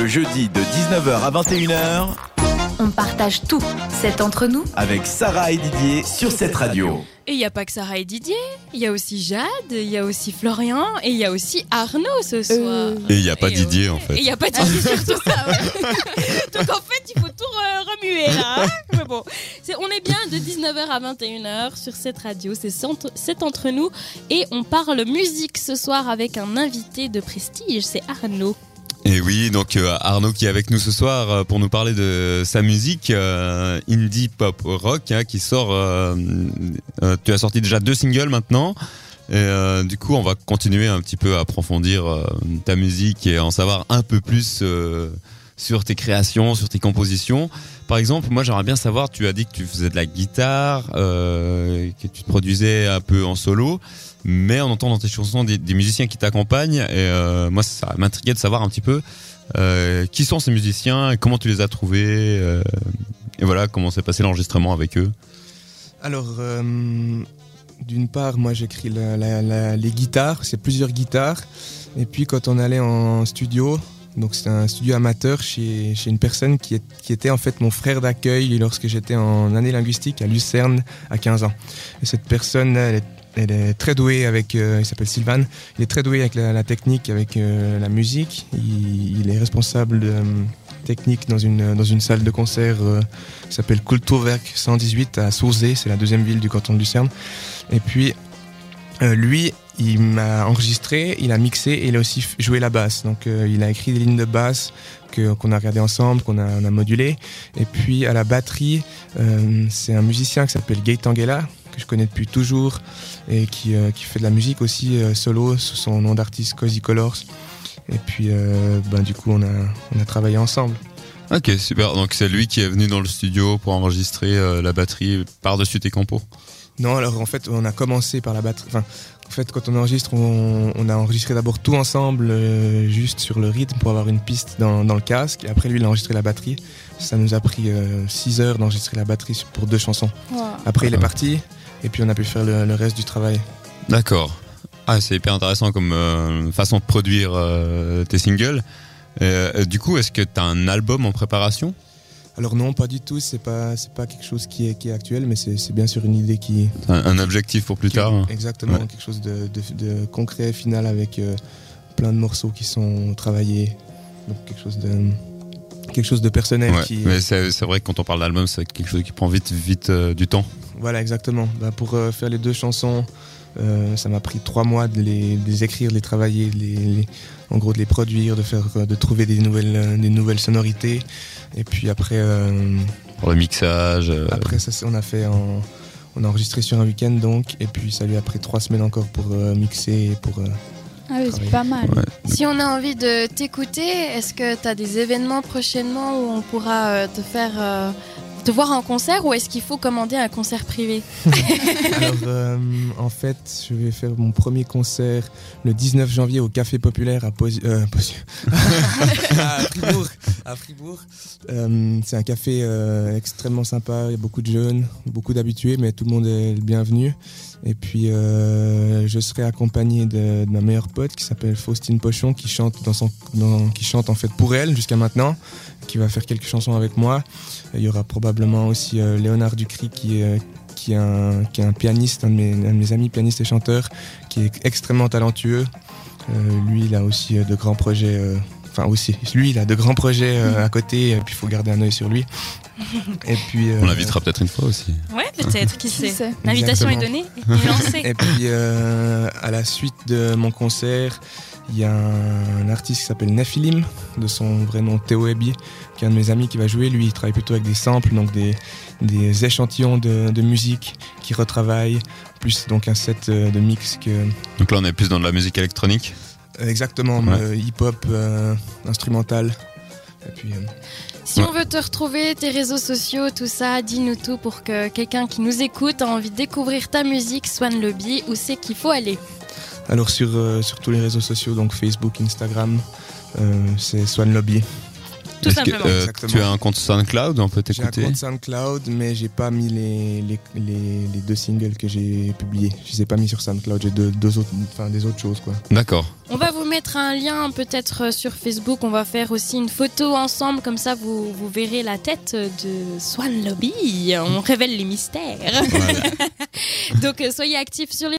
Le jeudi de 19h à 21h On partage tout. C'est entre nous. avec Sarah et Didier sur cette radio. Et il n'y a pas que Sarah et Didier, il y a aussi Jade, il y a aussi Florian et il y a aussi Arnaud ce soir. Et il n'y a pas Et, Didier euh, en fait. Et il n'y a pas Didier sur tout ça. ouais. Donc en fait, il faut tout re- remuer là. hein. Mais bon, c'est- on est bien de 19h à 21h sur cette radio, c'est c'est entre nous. Et on parle musique ce soir avec un invité de prestige, c'est Arnaud. Et oui, donc euh, Arnaud qui est avec nous ce soir euh, pour nous parler de sa musique euh, indie pop rock hein, qui sort. tu as sorti déjà deux singles maintenant. Et du coup, on va continuer un petit peu à approfondir ta musique et en savoir un peu plus sur tes créations, sur tes compositions. Par exemple, moi j'aimerais bien savoir, tu as dit que tu faisais de la guitare, euh, que tu te produisais un peu en solo, mais on entend dans tes chansons des, musiciens qui t'accompagnent. Et euh, moi, ça m'intriguait de savoir un petit peu euh, qui sont ces musiciens, comment tu les as trouvés, et voilà comment s'est passé l'enregistrement avec eux. Alors, d'une part, moi j'écris les guitares, c'est plusieurs guitares. Et puis quand on allait en studio, donc c'est un studio amateur chez, une personne qui, était en fait mon frère d'accueil lorsque j'étais en année linguistique à Lucerne à 15 ans. Et cette personne, elle est, elle est très douée avec, euh, il s'appelle Sylvain, il est très doué avec la, technique, avec euh, la musique. Il, est responsable de, euh, technique dans une, dans une salle de concert qui s'appelle Kulturwerk 118 à Saurzay, c'est la deuxième ville du canton de Lucerne. Et puis, euh, lui, il m'a enregistré, il a mixé et il a aussi joué la basse. Donc, euh, il a écrit des lignes de basse qu'on a regardé ensemble, qu'on a, on a modulé. Et puis, à la batterie, euh, c'est un musicien qui s'appelle Gay Tangela, que je connais depuis toujours et qui, fait de la musique aussi solo sous son nom d'artiste Cozy Colors. Et puis, ben, du coup, on a, on a travaillé ensemble. Ok, super. Donc c'est lui qui est venu dans le studio pour enregistrer la batterie par-dessus tes compos. Non, alors en fait, on a commencé par la batterie. Enfin, en fait, quand on enregistre, on, on a enregistré d'abord tout ensemble, euh, juste sur le rythme, pour avoir une piste dans, dans le casque. Et après, lui, il a enregistré la batterie. Ça nous a pris 6 heures d'enregistrer la batterie pour deux chansons. Après, il est parti, et puis on a pu faire le, le reste du travail. D'accord. Ah, c'est hyper intéressant comme euh, façon de produire euh, tes singles. Euh, du coup, est-ce que tu as un album en préparation? Alors non, pas du tout. C'est pas, c'est pas quelque chose qui est, qui est actuel, mais c'est c'est bien sûr une idée qui. un, un objectif pour plus qui- tard Exactement, Ouais. quelque chose de, de- de concret, final, avec euh, plein de morceaux qui sont travaillés. Donc quelque chose de, quelque chose de personnel Ouais, qui. Mais c'est c'est vrai que quand on parle d'album, c'est quelque chose qui prend vite, vite euh, du temps. Voilà, exactement. Bah, pour euh, faire les deux chansons, euh, ça m'a pris trois mois de les, de les écrire, de les travailler, de les, les- en gros de les produire, de faire, euh, de trouver des nouvelles, euh, des nouvelles sonorités. Et puis après, euh, Pour le mixage. euh, après ça, on a fait, en- on a enregistré sur un week-end donc, et puis ça lui a pris trois semaines encore pour euh, mixer, et pour. euh, Ah oui, c'est pas mal. ouais. Si on a envie de t'écouter, est-ce que tu as des événements prochainement où on pourra euh, te faire euh, te voir en concert ou est-ce qu'il faut commander un concert privé Alors, euh, en fait, je vais faire mon premier concert le 19 janvier au Café Populaire à Posi- euh, Posi- à Fribourg. À Fribourg. Euh, c'est un café euh, extrêmement sympa. Il y a beaucoup de jeunes, beaucoup d'habitués, mais tout le monde est le bienvenu. Et puis, euh, je serai accompagné de, de ma meilleure pote qui s'appelle Faustine Pochon, qui chante dans son, dans- qui chante en fait pour elle jusqu'à maintenant, qui va faire quelques chansons avec moi. Il y aura probablement aussi euh, Léonard Ducry qui est qui est un, qui est un pianiste, un de, mes, un de mes amis pianistes et chanteurs, qui est extrêmement talentueux. Euh, lui, il a aussi euh, de grands projets. euh, Enfin, aussi. Lui, il a de grands projets euh, à côté, et puis il faut garder un œil sur lui. Et puis. euh, On l'invitera peut-être une fois aussi. Ouais, peut-être, qui Qui sait. L'invitation est donnée et lancée. Et puis, euh, à la suite de mon concert, il y a un artiste qui s'appelle Nephilim, de son vrai nom Théo Ebi, qui est un de mes amis qui va jouer. Lui, il travaille plutôt avec des samples, donc des, des échantillons de, de musique qui retravaille, plus donc un set euh, de mix que. Donc là, on est plus dans de la musique électronique. Exactement, Ouais. euh, hip-hop, euh, instrumental. Et puis, euh, Si on veut te retrouver, tes réseaux sociaux, tout ça, dis-nous tout pour que quelqu'un qui nous écoute a envie de découvrir ta musique, Swan Lobby, où c'est qu'il faut aller. Alors sur, euh, sur tous les réseaux sociaux, donc Facebook, Instagram, euh, c'est Swan Lobby. Tout que, simplement. euh, tu as un compte SoundCloud, on peut J'ai un t'écouter compte SoundCloud, mais j'ai pas mis les, les, les, les deux singles que j'ai publiés. Je les ai pas mis sur SoundCloud. J'ai deux, deux autres, enfin des autres choses quoi. D'accord. On va vous mettre un lien peut-être sur Facebook. On va faire aussi une photo ensemble, comme ça vous, vous verrez la tête de Swan Lobby. On révèle les mystères. Voilà. Donc soyez actifs sur les